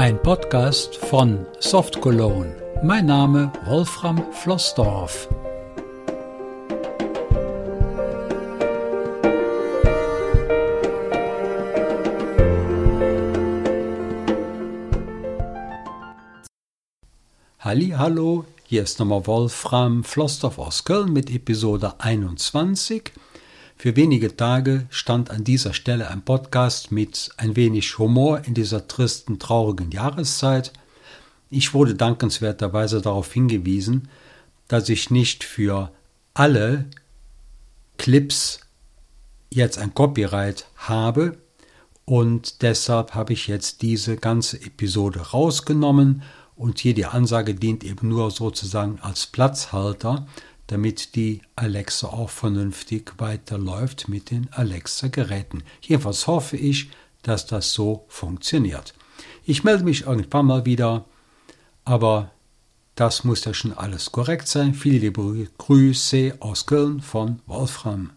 Ein Podcast von Soft Cologne. Mein Name Wolfram Flossdorf. Hallo, hier ist nochmal Wolfram Flossdorf aus Köln mit Episode 21. Für wenige Tage stand an dieser Stelle ein Podcast mit ein wenig Humor in dieser tristen, traurigen Jahreszeit. Ich wurde dankenswerterweise darauf hingewiesen, dass ich nicht für alle Clips jetzt ein Copyright habe und deshalb habe ich jetzt diese ganze Episode rausgenommen und hier die Ansage dient eben nur sozusagen als Platzhalter, damit die Alexa auch vernünftig weiterläuft mit den Alexa-Geräten. Jedenfalls hoffe ich, dass das so funktioniert. Ich melde mich irgendwann mal wieder, aber das muss ja schon alles korrekt sein. Viele liebe Grüße aus Köln von Wolfram.